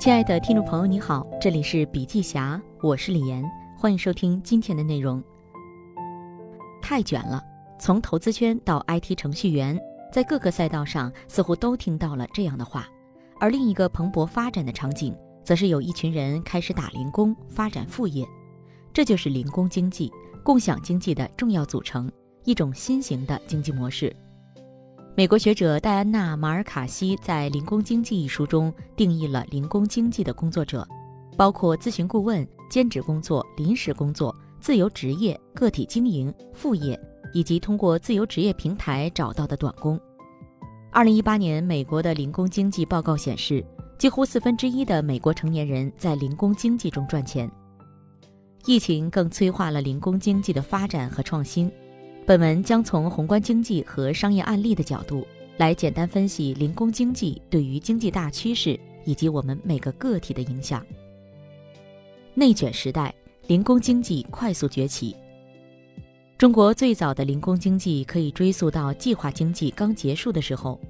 亲爱的听众朋友，你好，这里是笔记侠，我是李岩，欢迎收听今天的内容。太卷了，从投资圈到 IT 程序员，在各个赛道上似乎都听到了这样的话。而另一个蓬勃发展的场景，则是有一群人开始打零工，发展副业，这就是零工经济、共享经济的重要组成，一种新型的经济模式。美国学者戴安娜·马尔卡西在《零工经济》一书中定义了零工经济的工作者，包括咨询顾问、兼职工作、临时工作、自由职业、个体经营、副业，以及通过自由职业平台找到的短工。二零一八年美国的零工经济报告显示，几乎四分之一的美国成年人在零工经济中赚钱。疫情更催化了零工经济的发展和创新。本文将从宏观经济和商业案例的角度来简单分析零工经济对于经济大趋势以及我们每个个体的影响。内卷时代，零工经济快速崛起。中国最早的零工经济可以追溯到计划经济刚结束的时候，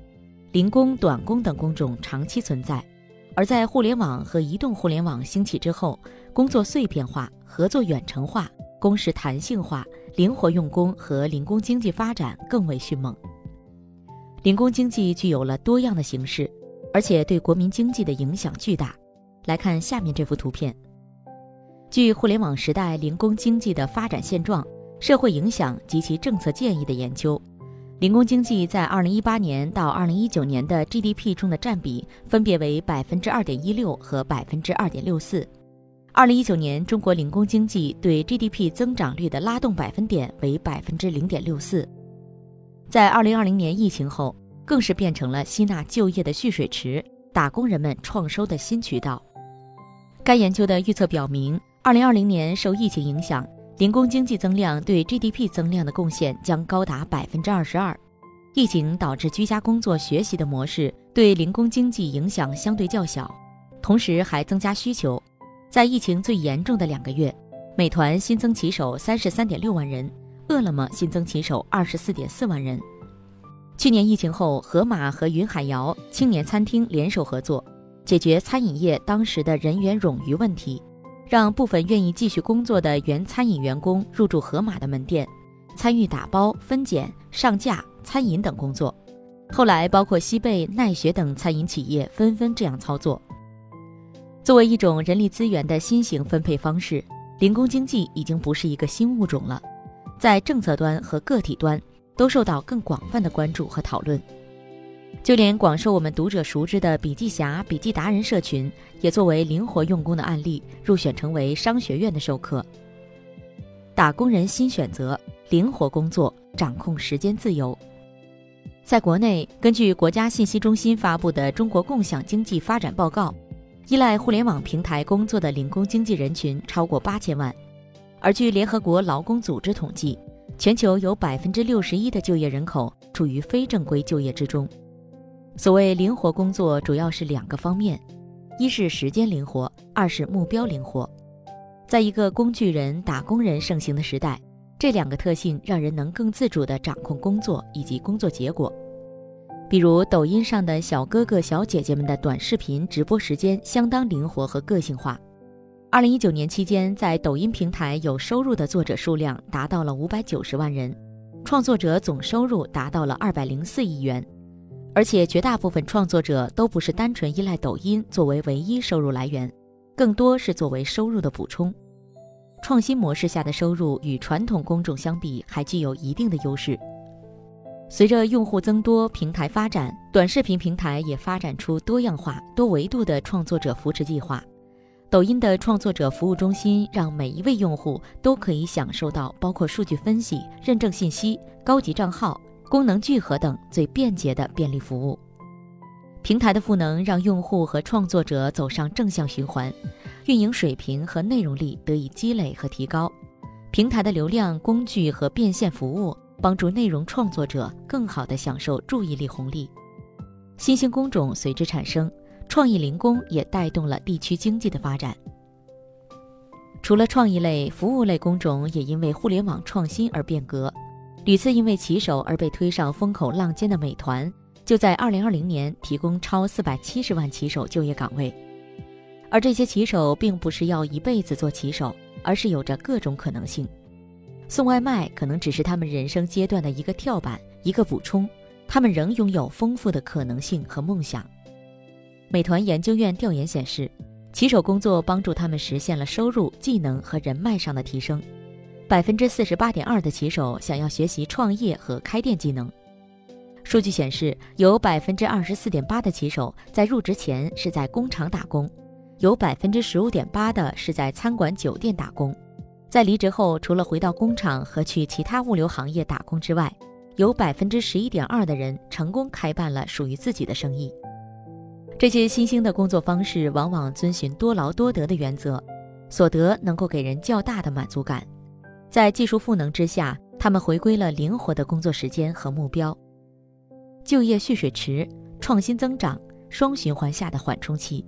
零工、短工等工种长期存在。而在互联网和移动互联网兴起之后，工作碎片化、合作远程化、工时弹性化。灵活用工和零工经济发展更为迅猛。零工经济具有了多样的形式，而且对国民经济的影响巨大。来看下面这幅图片。据互联网时代零工经济的发展现状、社会影响及其政策建议的研究，零工经济在2018年到2019年的 GDP 中的占比分别为百分之二点一六和百分之二点六四。二零一九年，中国零工经济对 GDP 增长率的拉动百分点为百分之零点六四。在二零二零年疫情后，更是变成了吸纳就业的蓄水池，打工人们创收的新渠道。该研究的预测表明，二零二零年受疫情影响，零工经济增量对 GDP 增量的贡献将高达百分之二十二。疫情导致居家工作学习的模式对零工经济影响相对较小，同时还增加需求。在疫情最严重的两个月，美团新增骑手三十三点六万人，饿了么新增骑手二十四点四万人。去年疫情后，盒马和云海肴青年餐厅联手合作，解决餐饮业当时的人员冗余问题，让部分愿意继续工作的原餐饮员工入驻盒马的门店，参与打包、分拣、上架、餐饮等工作。后来，包括西贝、奈雪等餐饮企业纷纷这样操作。作为一种人力资源的新型分配方式，零工经济已经不是一个新物种了，在政策端和个体端都受到更广泛的关注和讨论。就连广受我们读者熟知的笔记侠、笔记达人社群，也作为灵活用工的案例入选成为商学院的授课。打工人新选择：灵活工作，掌控时间自由。在国内，根据国家信息中心发布的《中国共享经济发展报告》。依赖互联网平台工作的零工经济人群超过八千万，而据联合国劳工组织统计，全球有百分之六十一的就业人口处于非正规就业之中。所谓灵活工作，主要是两个方面：一是时间灵活，二是目标灵活。在一个工具人、打工人盛行的时代，这两个特性让人能更自主地掌控工作以及工作结果。比如抖音上的小哥哥、小姐姐们的短视频直播时间相当灵活和个性化。二零一九年期间，在抖音平台有收入的作者数量达到了五百九十万人，创作者总收入达到了二百零四亿元。而且绝大部分创作者都不是单纯依赖抖音作为唯一收入来源，更多是作为收入的补充。创新模式下的收入与传统工种相比还具有一定的优势。随着用户增多，平台发展，短视频平台也发展出多样化、多维度的创作者扶持计划。抖音的创作者服务中心让每一位用户都可以享受到包括数据分析、认证信息、高级账号、功能聚合等最便捷的便利服务。平台的赋能让用户和创作者走上正向循环，运营水平和内容力得以积累和提高。平台的流量、工具和变现服务。帮助内容创作者更好地享受注意力红利，新兴工种随之产生，创意零工也带动了地区经济的发展。除了创意类、服务类工种，也因为互联网创新而变革。屡次因为骑手而被推上风口浪尖的美团，就在2020年提供超470万骑手就业岗位。而这些骑手并不是要一辈子做骑手，而是有着各种可能性。送外卖可能只是他们人生阶段的一个跳板，一个补充，他们仍拥有丰富的可能性和梦想。美团研究院调研显示，骑手工作帮助他们实现了收入、技能和人脉上的提升。百分之四十八点二的骑手想要学习创业和开店技能。数据显示，有百分之二十四点八的骑手在入职前是在工厂打工，有百分之十五点八的是在餐馆、酒店打工。在离职后，除了回到工厂和去其他物流行业打工之外，有百分之十一点二的人成功开办了属于自己的生意。这些新兴的工作方式往往遵循多劳多得的原则，所得能够给人较大的满足感。在技术赋能之下，他们回归了灵活的工作时间和目标。就业蓄水池，创新增长，双循环下的缓冲期。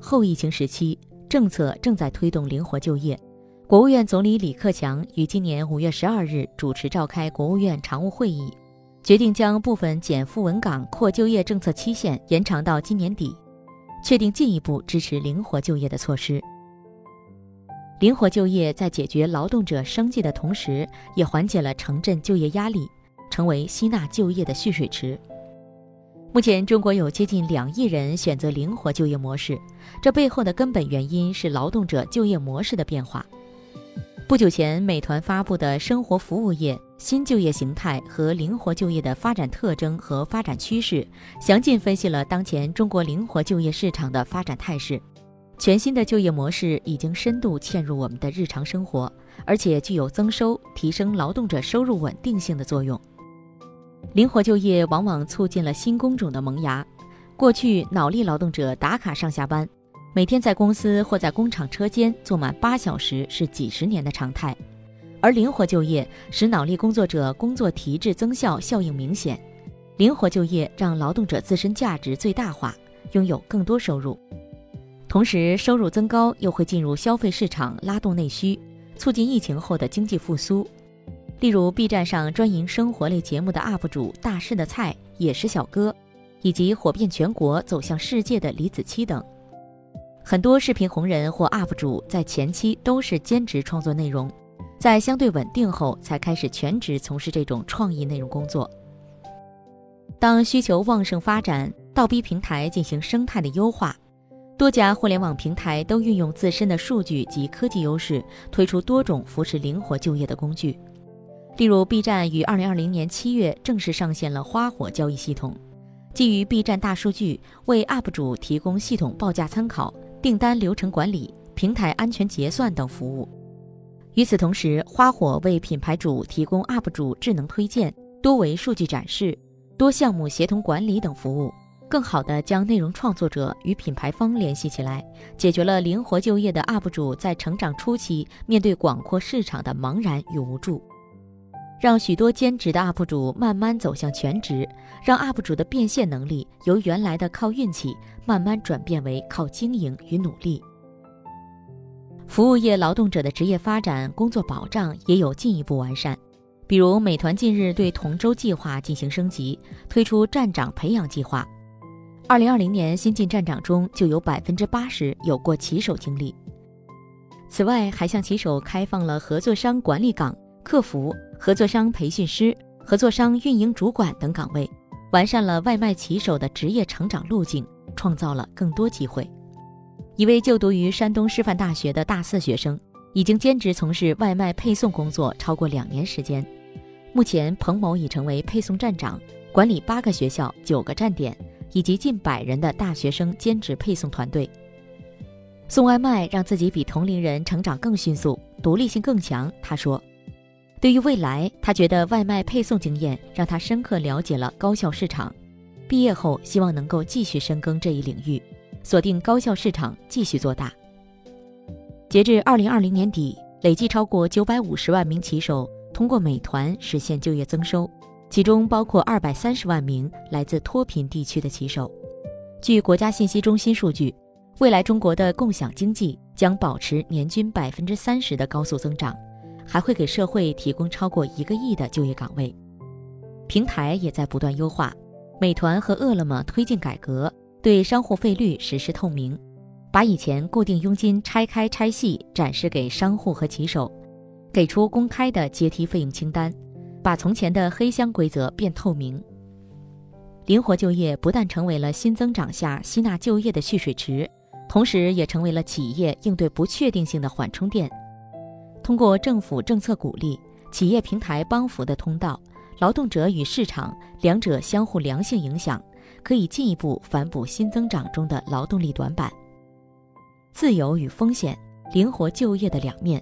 后疫情时期，政策正在推动灵活就业。国务院总理李克强于今年五月十二日主持召开国务院常务会议，决定将部分减负稳岗、扩就业政策期限延长到今年底，确定进一步支持灵活就业的措施。灵活就业在解决劳动者生计的同时，也缓解了城镇就业压力，成为吸纳就业的蓄水池。目前，中国有接近两亿人选择灵活就业模式，这背后的根本原因是劳动者就业模式的变化。不久前，美团发布的《生活服务业新就业形态和灵活就业的发展特征和发展趋势》，详尽分析了当前中国灵活就业市场的发展态势。全新的就业模式已经深度嵌入我们的日常生活，而且具有增收、提升劳动者收入稳定性的作用。灵活就业往往促进了新工种的萌芽。过去，脑力劳动者打卡上下班，每天在公司或在工厂车间坐满八小时是几十年的常态，而灵活就业使脑力工作者工作提质增效效应明显。灵活就业让劳动者自身价值最大化，拥有更多收入。同时，收入增高又会进入消费市场，拉动内需，促进疫情后的经济复苏。例如，B 站上专营生活类节目的 UP 主“大师的菜”也是小哥，以及火遍全国、走向世界的李子柒等，很多视频红人或 UP 主在前期都是兼职创作内容，在相对稳定后才开始全职从事这种创意内容工作。当需求旺盛发展，倒逼平台进行生态的优化。多家互联网平台都运用自身的数据及科技优势，推出多种扶持灵活就业的工具。例如，B 站于二零二零年七月正式上线了花火交易系统，基于 B 站大数据，为 UP 主提供系统报价参考、订单流程管理、平台安全结算等服务。与此同时，花火为品牌主提供 UP 主智能推荐、多维数据展示、多项目协同管理等服务。更好地将内容创作者与品牌方联系起来，解决了灵活就业的 UP 主在成长初期面对广阔市场的茫然与无助，让许多兼职的 UP 主慢慢走向全职，让 UP 主的变现能力由原来的靠运气慢慢转变为靠经营与努力。服务业劳动者的职业发展、工作保障也有进一步完善，比如美团近日对同舟计划进行升级，推出站长培养计划。二零二零年新进站长中就有百分之八十有过骑手经历。此外，还向骑手开放了合作商管理岗、客服、合作商培训师、合作商运营主管等岗位，完善了外卖骑手的职业成长路径，创造了更多机会。一位就读于山东师范大学的大四学生，已经兼职从事外卖配送工作超过两年时间。目前，彭某已成为配送站长，管理八个学校、九个站点。以及近百人的大学生兼职配送团队，送外卖让自己比同龄人成长更迅速，独立性更强。他说：“对于未来，他觉得外卖配送经验让他深刻了解了高校市场。毕业后，希望能够继续深耕这一领域，锁定高校市场，继续做大。”截至二零二零年底，累计超过九百五十万名骑手通过美团实现就业增收。其中包括二百三十万名来自脱贫地区的骑手。据国家信息中心数据，未来中国的共享经济将保持年均百分之三十的高速增长，还会给社会提供超过一个亿的就业岗位。平台也在不断优化，美团和饿了么推进改革，对商户费率实施透明，把以前固定佣金拆开拆细展示给商户和骑手，给出公开的阶梯费用清单，把从前的黑箱规则变透明。灵活就业不但成为了新增长下吸纳就业的蓄水池，同时也成为了企业应对不确定性的缓冲垫。通过政府政策鼓励、企业平台帮扶的通道，劳动者与市场两者相互良性影响，可以进一步反哺新增长中的劳动力短板。自由与风险，灵活就业的两面。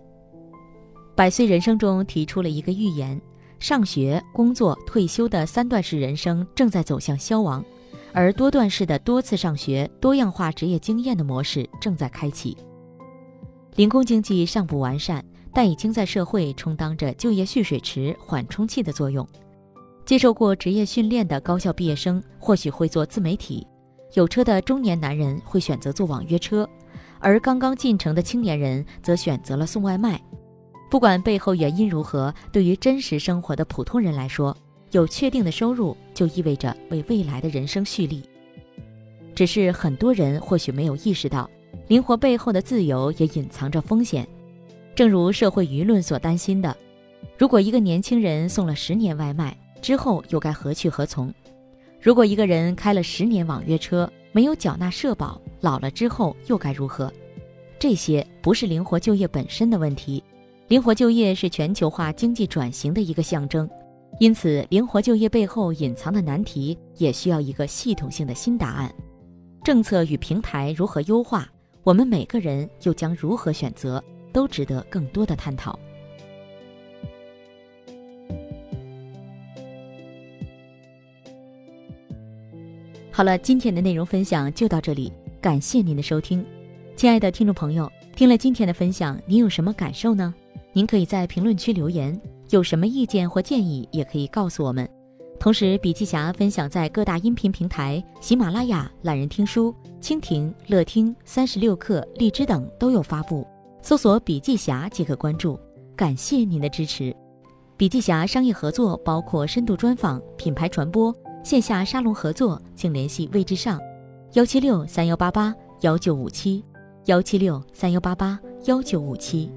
百岁人生中提出了一个预言。上学、工作、退休的三段式人生正在走向消亡，而多段式的多次上学、多样化职业经验的模式正在开启。零工经济尚不完善，但已经在社会充当着就业蓄水池、缓冲器的作用。接受过职业训练的高校毕业生或许会做自媒体，有车的中年男人会选择做网约车，而刚刚进城的青年人则选择了送外卖。不管背后原因如何，对于真实生活的普通人来说，有确定的收入就意味着为未来的人生蓄力。只是很多人或许没有意识到，灵活背后的自由也隐藏着风险。正如社会舆论所担心的，如果一个年轻人送了十年外卖之后，又该何去何从？如果一个人开了十年网约车，没有缴纳社保，老了之后又该如何？这些不是灵活就业本身的问题。灵活就业是全球化经济转型的一个象征，因此，灵活就业背后隐藏的难题也需要一个系统性的新答案。政策与平台如何优化，我们每个人又将如何选择，都值得更多的探讨。好了，今天的内容分享就到这里，感谢您的收听，亲爱的听众朋友，听了今天的分享，您有什么感受呢？您可以在评论区留言，有什么意见或建议也可以告诉我们。同时，笔记侠分享在各大音频平台、喜马拉雅、懒人听书、蜻蜓、乐听、三十六课、荔枝等都有发布，搜索“笔记侠”即可关注。感谢您的支持。笔记侠商业合作包括深度专访、品牌传播、线下沙龙合作，请联系魏志尚，幺七六三幺八八幺九五七，幺七六三幺八八幺九五七。